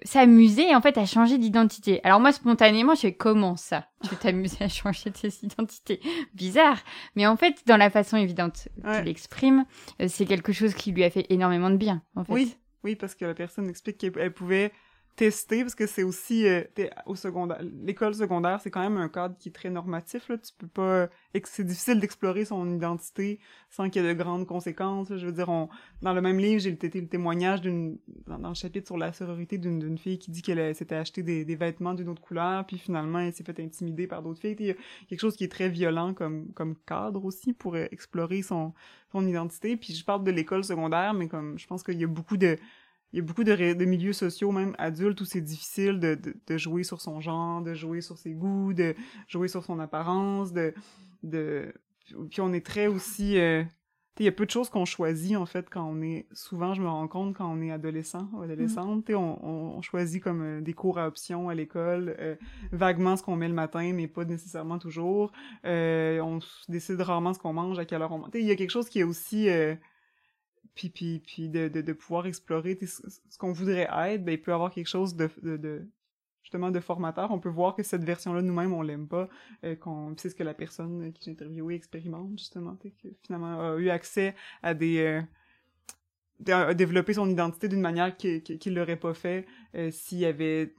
S1: s'amusait, en fait, à changer d'identité. Alors moi, spontanément, je fais comment ça? Tu t'amuser à changer tes identités? bizarre. Mais en fait, dans la façon évidente qu'il exprime, euh, c'est quelque chose qui lui a fait énormément de bien, en fait.
S4: Oui, oui, parce que la personne explique qu'elle pouvait tester parce que c'est aussi euh, au secondaire l'école secondaire c'est quand même un cadre qui est très normatif là. Tu peux pas c'est difficile d'explorer son identité sans qu'il y ait de grandes conséquences je veux dire on dans le même livre j'ai le, le témoignage d'une dans, le chapitre sur la sororité d'une fille qui dit qu'elle s'était acheté des, des vêtements d'une autre couleur puis finalement elle s'est fait intimider par d'autres filles. Il y a quelque chose qui est très violent comme comme cadre aussi pour euh, explorer son son identité. Puis je parle de l'école secondaire mais comme je pense qu'il y a beaucoup de il y a beaucoup de, milieux sociaux, même adultes, où c'est difficile de, jouer sur son genre, de jouer sur ses goûts, de jouer sur son apparence, de... Puis on est très aussi... Euh... Il y a peu de choses qu'on choisit, en fait, quand on est... Souvent, je me rends compte, quand on est adolescent ou adolescente, on, choisit comme euh, des cours à option à l'école, euh, vaguement ce qu'on met le matin, mais pas nécessairement toujours. On décide rarement ce qu'on mange, à quelle heure on mange. Il y a quelque chose qui est aussi puis, puis, puis de, de, pouvoir explorer ce, qu'on voudrait être, ben, il peut y avoir quelque chose de, de, de justement de formateur, on peut voir que cette version-là nous-mêmes on l'aime pas, euh, qu'on c'est ce que la personne qui j'ai interviewé expérimente justement, que finalement a eu accès à des euh, à développer son identité d'une manière qu'il qu l'aurait pas fait euh, s'il y avait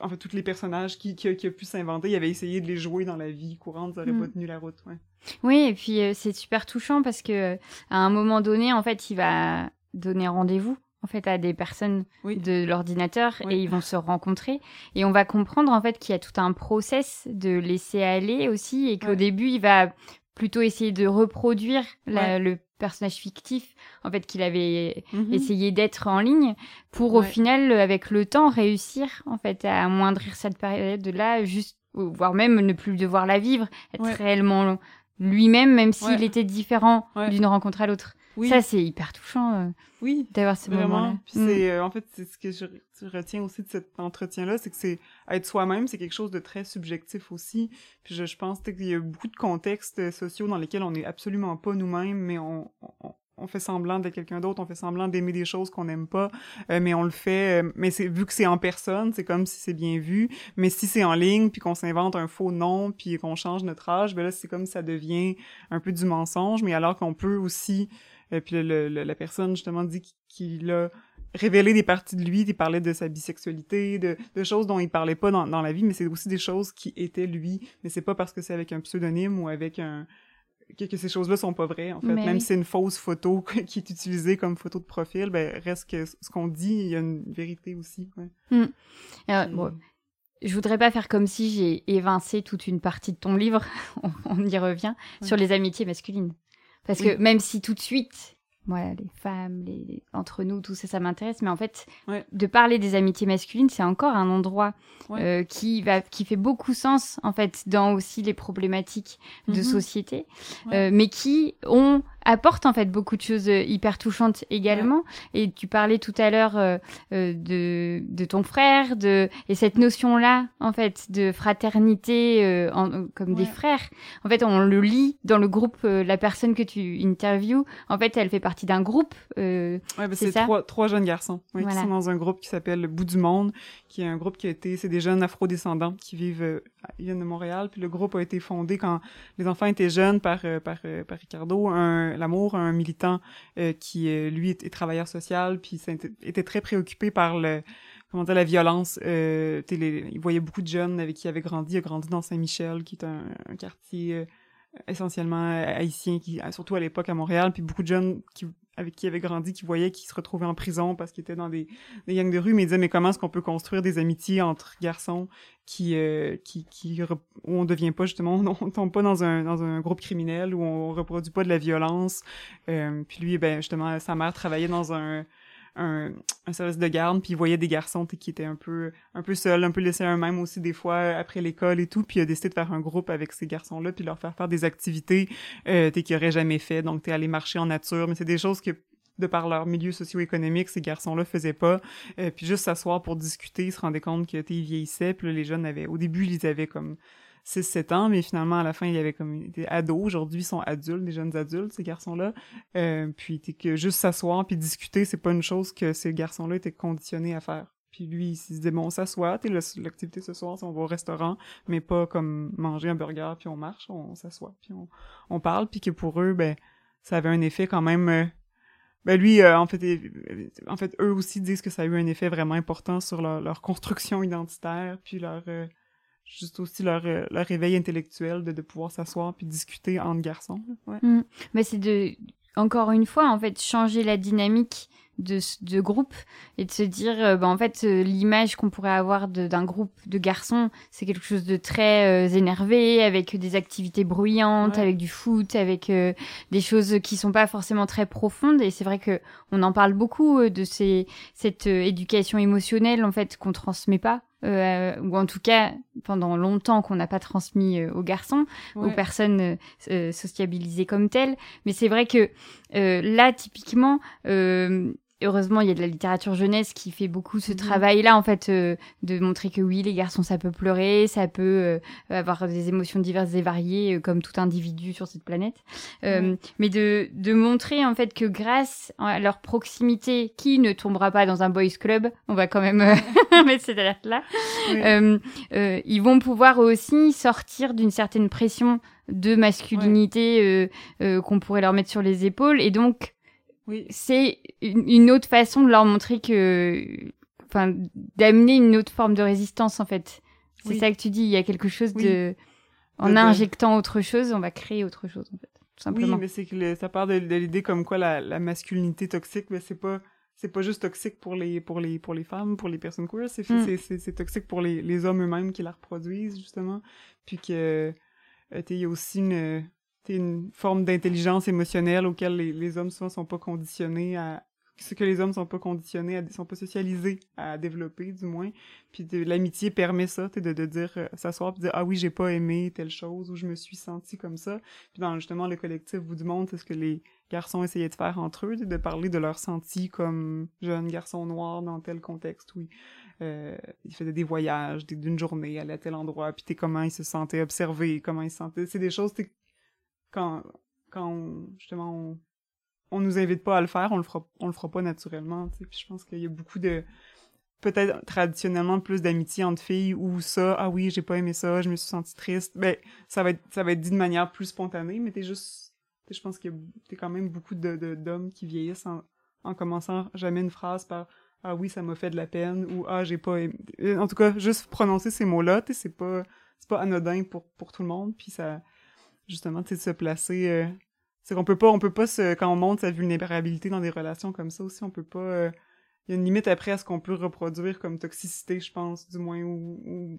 S4: en fait tous les personnages qui qui, a pu s'inventer il avait essayé de les jouer dans la vie courante ça aurait mm. pas tenu la route ouais.
S1: oui et puis c'est super touchant parce que à un moment donné en fait il va donner rendez-vous en fait à des personnes de l'ordinateur et ils vont se rencontrer et on va comprendre en fait qu'il y a tout un process de laisser aller aussi et qu'au début il va plutôt essayer de reproduire le personnage fictif en fait qu'il avait mhm. essayé d'être en ligne pour au final avec le temps réussir en fait à amoindrir cette période là juste voire même ne plus devoir la vivre être réellement lui-même même s'il était différent d'une rencontre à l'autre ça, c'est hyper touchant. Euh,
S4: oui.
S1: D'avoir ce moment-là.
S4: Mm. euh, en fait, c'est ce que je, retiens aussi de cet entretien-là, c'est que c'est être soi-même, c'est quelque chose de très subjectif aussi. Puis je, je pense qu'il y a beaucoup de contextes euh, sociaux dans lesquels on n'est absolument pas nous-mêmes, mais on, on, on fait semblant d'être quelqu'un d'autre, on fait semblant d'aimer des choses qu'on n'aime pas, mais on le fait, mais c'est vu que c'est en personne, c'est comme si c'est bien vu, mais si c'est en ligne puis qu'on s'invente un faux nom puis qu'on change notre âge, ben là c'est comme ça devient un peu du mensonge, mais alors qu'on peut aussi et puis la personne, justement, dit qu'il a révélé des parties de lui, il parlait de sa bisexualité, de, choses dont il parlait pas dans, la vie, mais c'est aussi des choses qui étaient lui. Mais c'est pas parce que c'est avec un pseudonyme ou avec un que, ces choses-là sont pas vraies, en fait. Même si c'est une fausse photo qui est utilisée comme photo de profil, ben reste que ce qu'on dit, il y a une vérité aussi. Ouais.
S1: Euh, je voudrais pas faire comme si j'ai évincé toute une partie de ton livre, on, y revient, sur les amitiés masculines. Parce que même si tout de suite, voilà, les femmes, les, entre nous, tout ça, ça m'intéresse. Mais en fait, de parler des amitiés masculines, c'est encore un endroit euh, qui va, qui fait beaucoup sens en fait dans aussi les problématiques de mm-hmm. société, euh, mais qui ont apporte en fait beaucoup de choses euh, hyper touchantes également. Et tu parlais tout à l'heure euh, euh, de, de ton frère, de et cette notion-là en fait de fraternité en, comme des frères. En fait, on le lit dans le groupe. la personne que tu interviews, en fait, elle fait partie d'un groupe. ouais,
S4: bah, c'est trois, trois jeunes garçons qui sont dans un groupe qui s'appelle Le Bout du Monde, qui est un groupe qui a été, c'est des jeunes afro-descendants qui vivent, ils viennent de Montréal. Puis le groupe a été fondé quand les enfants étaient jeunes par par, par Ricardo, un L'amour, un militant euh, qui, euh, lui, est, travailleur social, puis était très préoccupé par le comment dire, la violence. Euh, il voyait beaucoup de jeunes avec qui il avait grandi. Il a grandi dans Saint-Michel, qui est un, quartier essentiellement haïtien, qui, surtout à l'époque à Montréal, puis beaucoup de jeunes qui avec qui avait grandi, qui voyait qu'il se retrouvait en prison parce qu'il était dans des, des gangs de rue, mais il disait mais comment est-ce qu'on peut construire des amitiés entre garçons qui euh, qui qui où on devient pas justement on tombe pas dans un dans un groupe criminel où on reproduit pas de la violence. Euh, puis lui ben justement sa mère travaillait dans un un, service de garde, puis il voyait des garçons qui étaient un peu un peu seuls, un peu laissés à eux-mêmes aussi des fois après l'école et tout, puis il a décidé de faire un groupe avec ces garçons-là, puis leur faire faire des activités euh, qu'ils n'auraient jamais fait, donc t'es allé marcher en nature, mais c'est des choses que de par leur milieu socio-économique, ces garçons-là faisaient pas. Euh, puis juste s'asseoir pour discuter, ils se rendaient compte qu'ils vieillissaient. Puis là, les jeunes avaient... Au début, ils avaient comme 6-7 ans, mais finalement, à la fin, il y avait comme des ados. Aujourd'hui, ils sont adultes, des jeunes adultes, ces garçons-là. Euh, puis que juste s'asseoir puis discuter, c'est pas une chose que ces garçons-là étaient conditionnés à faire. Puis lui, il se disait, bon, on s'assoit, l'activité ce soir, on va au restaurant, mais pas comme manger un burger, puis on marche, on, s'assoit, puis on, on, parle, puis que pour eux, ben, ça avait un effet quand même... Euh, ben lui, euh, en fait, en fait, eux aussi disent que ça a eu un effet vraiment important sur leur construction identitaire, puis leur juste aussi leur, euh, leur réveil intellectuel de, de pouvoir s'asseoir puis discuter entre garçons. Ouais.
S1: Mm. Mais c'est de, encore une fois, en fait, changer la dynamique de, de groupe et de se dire, euh, bah, en fait, euh, l'image qu'on pourrait avoir d'un groupe de garçons, c'est quelque chose de très énervé, avec des activités bruyantes, avec du foot, avec des choses qui sont pas forcément très profondes. Et c'est vrai que on en parle beaucoup de ces, cette éducation émotionnelle, en fait, qu'on transmet pas euh, ou en tout cas pendant longtemps qu'on n'a pas transmis euh, aux garçons, aux personnes euh, sociabilisées comme telles. Mais c'est vrai que là, typiquement, heureusement, il y a de la littérature jeunesse qui fait beaucoup ce
S4: Mhm.
S1: travail-là, en fait, euh, de montrer que oui, les garçons, ça peut pleurer, ça peut euh, avoir des émotions diverses et variées, euh, comme tout individu sur cette planète. Euh, Mais de, de montrer, en fait, que grâce à leur proximité, qui ne tombera pas dans un boys club, on va quand même euh, mettre cette alerte-là,
S4: Oui.
S1: euh, euh, ils vont pouvoir aussi sortir d'une certaine pression de masculinité euh, euh, qu'on pourrait leur mettre sur les épaules. Et donc,
S4: Oui.
S1: c'est une, autre façon de leur montrer que, enfin, d'amener une autre forme de résistance en fait. C'est
S4: Oui.
S1: ça que tu dis. Il y a quelque chose
S4: Oui.
S1: de, en
S4: de-
S1: injectant autre chose, on va créer autre chose en fait, tout simplement.
S4: Oui, mais c'est que le- ça part de, de l'idée comme quoi la, la masculinité toxique, mais c'est pas c'est pas juste toxique pour les pour les pour les femmes, pour les personnes queer, c'est
S1: Mm.
S4: c'est toxique pour les, les hommes eux-mêmes qui la reproduisent justement, puis que euh, il y a aussi une t'sais, une forme d'intelligence émotionnelle auquel les, les hommes souvent sont pas conditionnés à ce que les hommes sont pas conditionnés à sont pas socialisés à développer du moins. Puis l'amitié permet ça t'sais, de de dire euh, s'asseoir puis dire ah oui j'ai pas aimé telle chose ou je me suis senti comme ça. Puis dans justement le collectif Bout du Monde, c'est ce que les garçons essayaient de faire entre eux, de parler de leurs sentis comme jeunes garçons noirs dans tel contexte. Où euh, faisaient des voyages d'une journée, allaient à tel endroit, puis t'es comment ils se sentaient observés, comment ils se sentaient. C'est des choses, t'es- quand, quand on- justement on, nous invite pas à le faire, on le fera, on le fera pas naturellement. Puis je pense qu'il y a beaucoup de peut-être traditionnellement plus d'amitié entre filles ou ça ah oui j'ai pas aimé ça je me suis sentie triste ben ça va être ça va être dit de manière plus spontanée mais t'es juste je pense qu'il y a quand même beaucoup de d'hommes qui vieillissent en, en commençant jamais une phrase par ah oui ça m'a fait de la peine ou ah j'ai pas aimé en tout cas juste prononcer ces mots là c'est pas c'est pas anodin pour pour tout le monde puis ça justement de se placer euh, c'est qu'on peut pas on peut pas se quand on montre sa vulnérabilité dans des relations comme ça aussi on peut pas euh, il y a une limite après à ce qu'on peut reproduire comme toxicité, je pense, du moins, où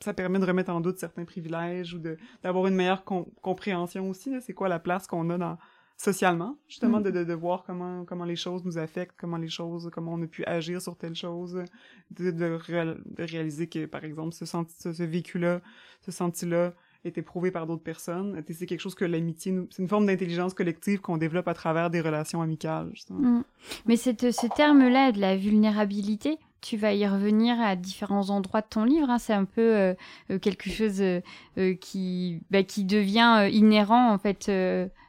S4: ça permet de remettre en doute certains privilèges ou d'avoir une meilleure com- compréhension aussi, c'est quoi la place qu'on a dans socialement, justement,
S1: Mm.
S4: de, de, de voir comment comment les choses nous affectent, comment les choses, comment on a pu agir sur telle chose, de, de, de réaliser que, par exemple, ce, senti, ce, ce vécu-là, ce senti-là, est éprouvé par d'autres personnes. C'est quelque chose que l'amitié, c'est une forme d'intelligence collective qu'on développe à travers des relations amicales.
S1: Mm. Mais ce terme-là de la vulnérabilité, tu vas y revenir à différents endroits de ton livre. hein. C'est un peu euh, euh, quelque chose euh, qui, bah, qui devient inhérent en fait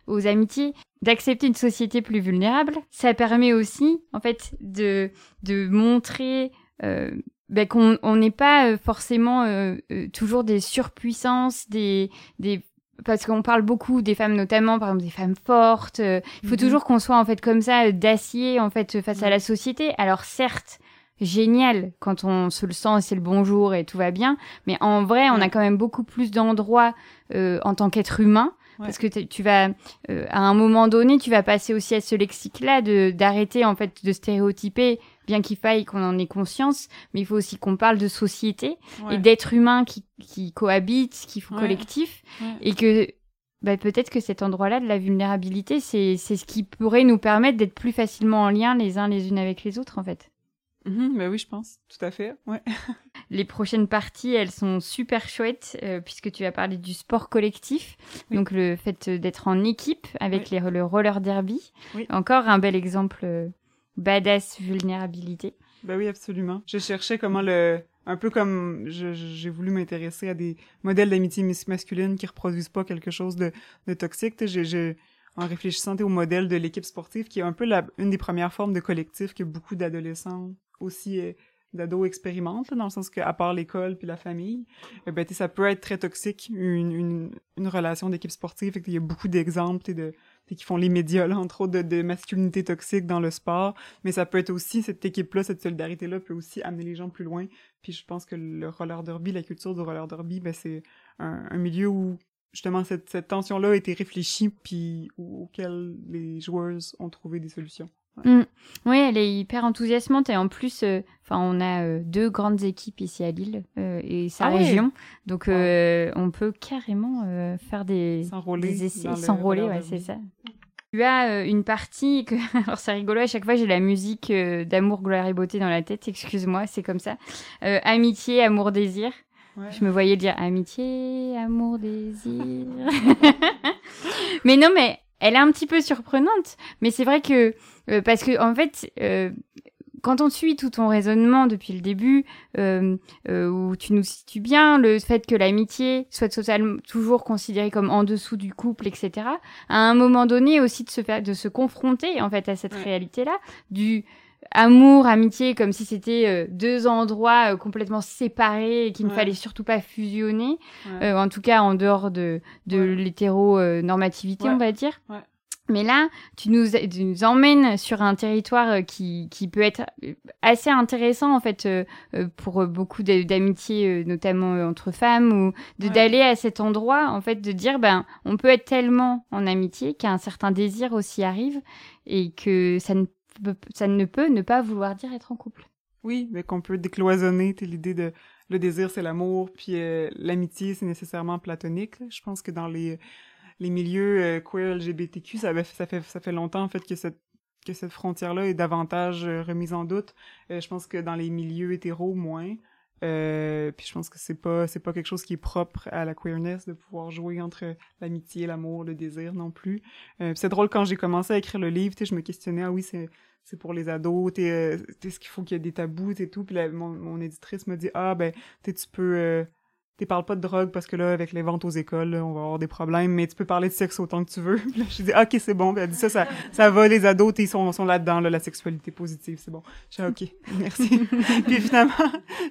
S1: aux amitiés. D'accepter une société plus vulnérable, ça permet aussi en fait de, de montrer bah, qu'on on n'est pas euh, forcément euh, euh, toujours des surpuissances, des, des parce qu'on parle beaucoup des femmes notamment par exemple des femmes fortes euh, il faut
S4: Mhm.
S1: toujours qu'on soit en fait comme ça d'acier en fait face à la société alors certes génial quand on se le sent c'est le bonjour et tout va bien mais en vrai on a quand même beaucoup plus d'endroits euh, en tant qu'être humain
S4: Ouais.
S1: parce que tu vas euh, à un moment donné tu vas passer aussi à ce lexique là de d'arrêter en fait de stéréotyper bien qu'il faille qu'on en ait conscience mais il faut aussi qu'on parle de société
S4: Ouais.
S1: et d'êtres humains qui, qui cohabitent, qui font
S4: Ouais.
S1: collectif,
S4: Ouais.
S1: et que bah, peut-être que cet endroit-là de la vulnérabilité, c'est c'est ce qui pourrait nous permettre d'être plus facilement en lien les uns les unes avec les autres, en fait.
S4: Mhm, ben oui, je pense. Tout à fait. Ouais.
S1: Les prochaines parties, elles sont super chouettes, euh, puisque tu as parlé du sport collectif,
S4: Oui.
S1: donc le fait d'être en équipe avec les, le roller derby.
S4: Oui.
S1: Encore un bel exemple euh, badass vulnérabilité.
S4: Ben oui, absolument. Je cherchais comment le... Un peu comme j'ai voulu m'intéresser à des modèles d'amitié mas- masculine qui reproduisent pas quelque chose de, toxique. en réfléchissant au modèle de l'équipe sportive, qui est un peu la, une des premières formes de collectif que beaucoup d'adolescents aussi euh, d'ados expérimentent, dans le sens qu'à part l'école puis la famille, eh ben, ça peut être très toxique, une, relation d'équipe sportive. Il y a beaucoup d'exemples de, tu sais, qui font les médias, entre autres, de, masculinité toxique dans le sport. Mais ça peut être aussi, cette équipe-là, cette solidarité-là peut aussi amener les gens plus loin. Puis je pense que le roller derby, la culture du roller derby, ben, c'est un, milieu où justement cette, cette tension-là a été réfléchie puis au- auquel les joueuses ont trouvé des solutions.
S1: Oui, elle est hyper enthousiasmante et en plus, euh, enfin, on a euh, deux grandes équipes ici à Lille euh, et sa
S4: Ah
S1: région, donc on peut carrément faire des, essais, s'enrôler, ouais, c'est ça. Tu as une partie que, alors c'est rigolo, à chaque fois j'ai la musique d'amour, gloire et beauté dans la tête, excuse-moi, c'est comme ça. Amitié, amour, désir.
S4: Ouais.
S1: Je me voyais dire amitié, amour, désir. mais non, mais elle est un petit peu surprenante, mais c'est vrai que parce que en fait, quand on suit tout ton raisonnement depuis le début, euh, euh, où tu nous situes bien le fait que l'amitié soit totalement toujours considérée comme en dessous du couple, etc. À un moment donné aussi de se faire, de se confronter en fait à cette réalité-là, du amour, amitié, comme si c'était euh, deux endroits complètement séparés et qu'il ne fallait surtout pas fusionner, en tout cas en dehors de, de l'hétéronormativité, on va dire. Mais là, tu nous, nous, emmènes sur un territoire euh, qui, qui, peut être euh, assez intéressant en fait euh, pour beaucoup d'amitiés, notamment entre femmes, ou d'aller à cet endroit en fait, de dire ben on peut être tellement en amitié qu'un certain désir aussi arrive et que ça ne ça ne peut ne pas vouloir dire être en couple.
S4: Oui, mais qu'on peut décloisonner l'idée de le désir c'est l'amour, puis l'amitié c'est nécessairement platonique. Je pense que dans les les milieux euh, queer LGBTQ, ça, ça, fait, ça fait longtemps en fait que cette que cette frontière-là est davantage euh, remise en doute. Euh, je pense que dans les milieux hétéros, moins. Puis je pense que c'est pas c'est pas quelque chose qui est propre à la queerness de pouvoir jouer entre l'amitié, l'amour, le désir non plus. c'est drôle quand j'ai commencé à écrire le livre, je me questionnais ah oui c'est c'est pour les ados, t'es, ce qu'il faut qu'il y ait des tabous et tout? Puis mon, mon éditrice me dit ah ben tu peux tu parles pas de drogue parce que là, avec les ventes aux écoles, on va avoir des problèmes, mais tu peux parler de sexe autant que tu veux. Puis là, je dis, OK, c'est bon. Puis elle dit ça, ça, ça va, les ados, ils sont, sont là-dedans, là, la sexualité positive, c'est bon. Je dis, OK, merci. puis finalement,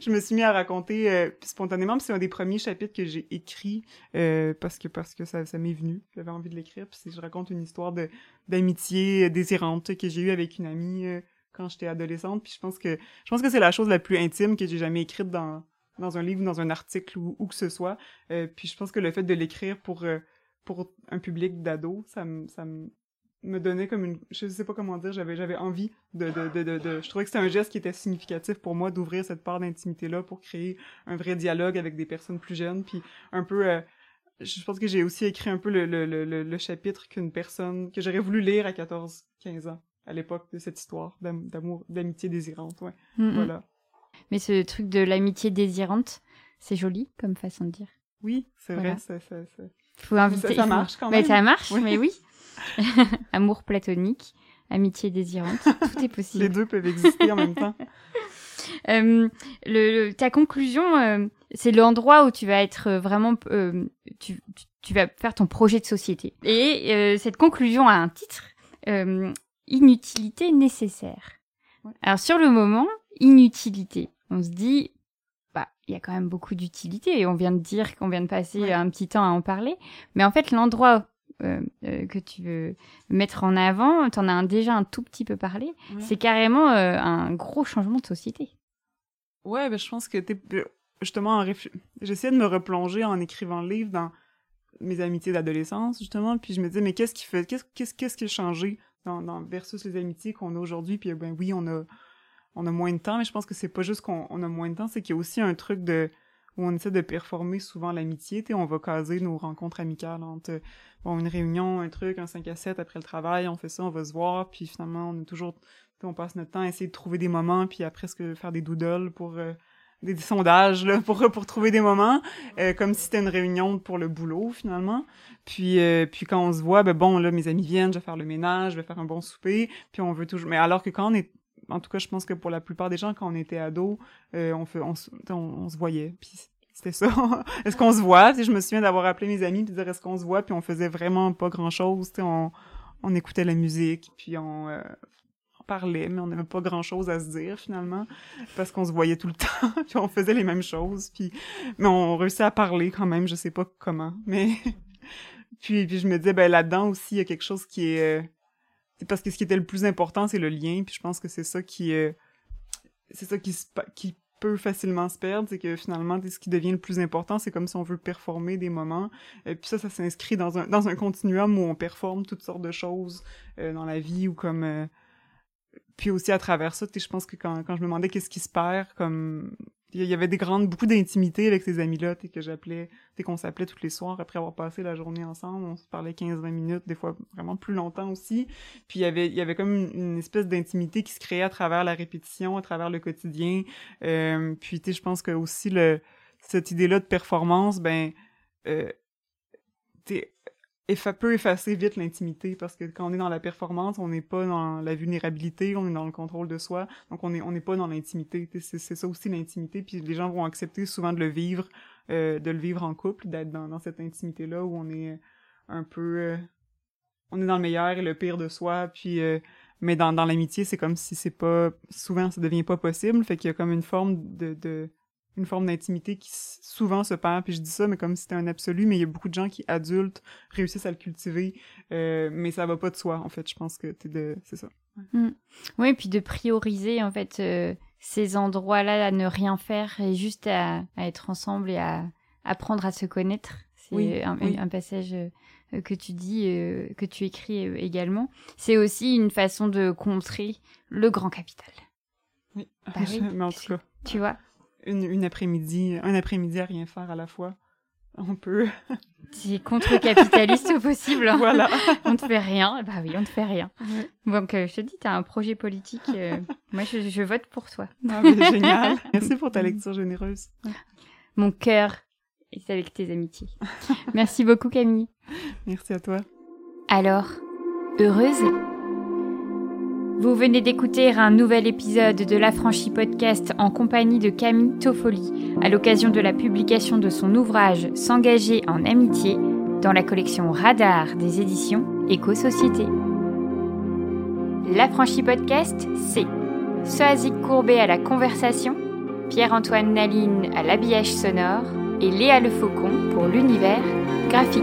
S4: je me suis mis à raconter euh, spontanément, puis c'est un des premiers chapitres que j'ai écrit euh, parce que parce que ça, ça m'est venu. J'avais envie de l'écrire, puis je raconte une histoire de d'amitié désirante que j'ai eue avec une amie euh, quand j'étais adolescente. Puis je pense que je pense que c'est la chose la plus intime que j'ai jamais écrite dans dans un livre, dans un article ou où que ce soit. Euh, puis je pense que le fait de l'écrire pour euh, pour un public d'ados, ça me ça me donnait comme une je sais pas comment dire, j'avais j'avais envie de de, de de, je trouvais que c'était un geste qui était significatif pour moi d'ouvrir cette part d'intimité là pour créer un vrai dialogue avec des personnes plus jeunes. Puis un peu euh, je pense que j'ai aussi écrit un peu le, le, le, le chapitre qu'une personne que j'aurais voulu lire à 14 15 ans à l'époque de cette histoire d'amour d'amitié désirante ouais. Voilà
S1: mais ce truc de l'amitié désirante, c'est joli comme façon de dire.
S4: Oui, c'est vrai, ça, ça, ça...
S1: Faut inviter, ça, marche quand même. Mais ça marche, mais oui. Amour platonique, amitié désirante, tout est possible.
S4: Les deux peuvent exister en même temps.
S1: Euh, le, ta conclusion, euh, c'est l'endroit où tu vas être euh, vraiment, tu, tu, vas faire ton projet de société. Et cette conclusion a un titre, inutilité nécessaire. Alors sur le moment, inutilité on se dit, bah, il y a quand même beaucoup d'utilité et on vient de dire qu'on vient de passer un petit temps à en parler. Mais en fait, l'endroit euh, euh, que tu veux mettre en avant, tu en as déjà un tout petit peu parlé, c'est carrément euh, un gros changement de société.
S4: Ouais, ben, je pense que t'es justement j'essayais de me replonger en écrivant le livre dans mes amitiés d'adolescence justement, puis je me disais mais qu'est-ce qui fait qu'est-ce qu'est-ce qui a changé dans, dans versus les amitiés qu'on a aujourd'hui? Puis ben oui, on a on a moins de temps, mais je pense que c'est pas juste qu'on a moins de temps, c'est qu'il y a aussi un truc de où on essaie de performer souvent l'amitié, on va caser nos rencontres amicales entre bon, une réunion, un truc, un 5 à 7 après le travail, on fait ça, on va se voir, puis finalement on est toujours on passe notre temps à essayer de trouver des moments, puis après presque faire des doodles pour euh, des, sondages là, pour pour trouver des moments, euh, comme si c'était une réunion pour le boulot finalement. Puis euh, puis quand on se voit, ben bon là mes amis viennent, je vais faire le ménage, je vais faire un bon souper, puis on veut toujours. Mais alors que quand on est en tout cas, je pense que pour la plupart des gens, quand on était ado, euh, on, se voyait. Puis c'était ça. est-ce qu'on se voit? je me souviens d'avoir appelé mes amis puis dire est-ce qu'on se voit? Puis on faisait vraiment pas grand-chose. On, on écoutait la musique, puis on, euh, on parlait, mais on n'avait pas grand-chose à se dire finalement, parce qu'on se voyait tout le temps, puis on faisait les mêmes choses. Puis, mais on réussit à parler quand même, je sais pas comment. Mais puis, puis je me disais, ben là-dedans aussi, il y a quelque chose qui est... Euh, parce que ce qui était le plus important, c'est le lien, puis je pense que c'est ça qui est... c'est ça qui, qui peut facilement se perdre, c'est que finalement, ce qui devient le plus important, c'est comme si on veut performer des moments, et puis ça, ça s'inscrit dans un, dans un continuum où on performe toutes sortes de choses euh, dans la vie, ou comme... Euh, puis aussi à travers ça, je pense que quand, quand je me demandais qu'est-ce qui se perd, comme il y avait des grandes beaucoup d'intimité avec ces amis-là que j'appelais qu'on s'appelait tous les soirs après avoir passé la journée ensemble. On se parlait 15-20 minutes des fois vraiment plus longtemps aussi. Puis il y avait il y avait comme une, espèce d'intimité qui se créait à travers la répétition à travers le quotidien. Euh, puis tu je pense que aussi le cette idée-là de performance ben euh, peut effacer vite l'intimité parce que quand on est dans la performance, on n'est pas dans la vulnérabilité, on est dans le contrôle de soi, donc on n'est on pas dans l'intimité. C'est ça aussi l'intimité, puis les gens vont accepter souvent de le vivre, euh, de le vivre en couple, d'être dans, dans cette intimité là où on est un peu, euh, on est dans le meilleur et le pire de soi, puis euh, mais dans dans l'amitié c'est comme si c'est pas souvent ça devient pas possible, fait qu'il y a comme une forme de, de une forme d'intimité qui souvent se perd, puis je dis ça, mais comme si c'était un absolu, mais il y a beaucoup de gens qui, adultes, réussissent à le cultiver, euh, mais ça va pas de soi, en fait, je pense que t'es de... c'est ça.
S1: Mm. Oui, puis de prioriser, en fait, euh, ces endroits-là, à ne rien faire, et juste à, être ensemble et à apprendre à se connaître. C'est un, passage euh, que tu dis, que tu écris également. C'est aussi une façon de contrer le grand capital.
S4: Oui, mais en tout cas...
S1: Tu vois
S4: une, une après-midi, un après-midi à rien faire à la fois. On peut.
S1: C'est contre-capitaliste au possible.
S4: Hein. Voilà.
S1: on ne fait rien. Bah oui, on ne fait rien. Donc, euh, je te dis, tu as un projet politique. Euh, moi, je, je, vote pour toi.
S4: Ah, mais génial. Merci pour ta lecture généreuse.
S1: Mon cœur est avec tes amitiés. Merci beaucoup, Camille.
S4: Merci à toi.
S1: Alors, heureuse vous venez d'écouter un nouvel épisode de l'Affranchi Podcast en compagnie de Camille Toffoli à l'occasion de la publication de son ouvrage S'engager en amitié dans la collection Radar des éditions Éco-Société. L'Affranchi Podcast, c'est Soazic Courbet à la conversation, Pierre-Antoine Naline à l'habillage sonore et Léa Le Faucon pour l'univers graphique.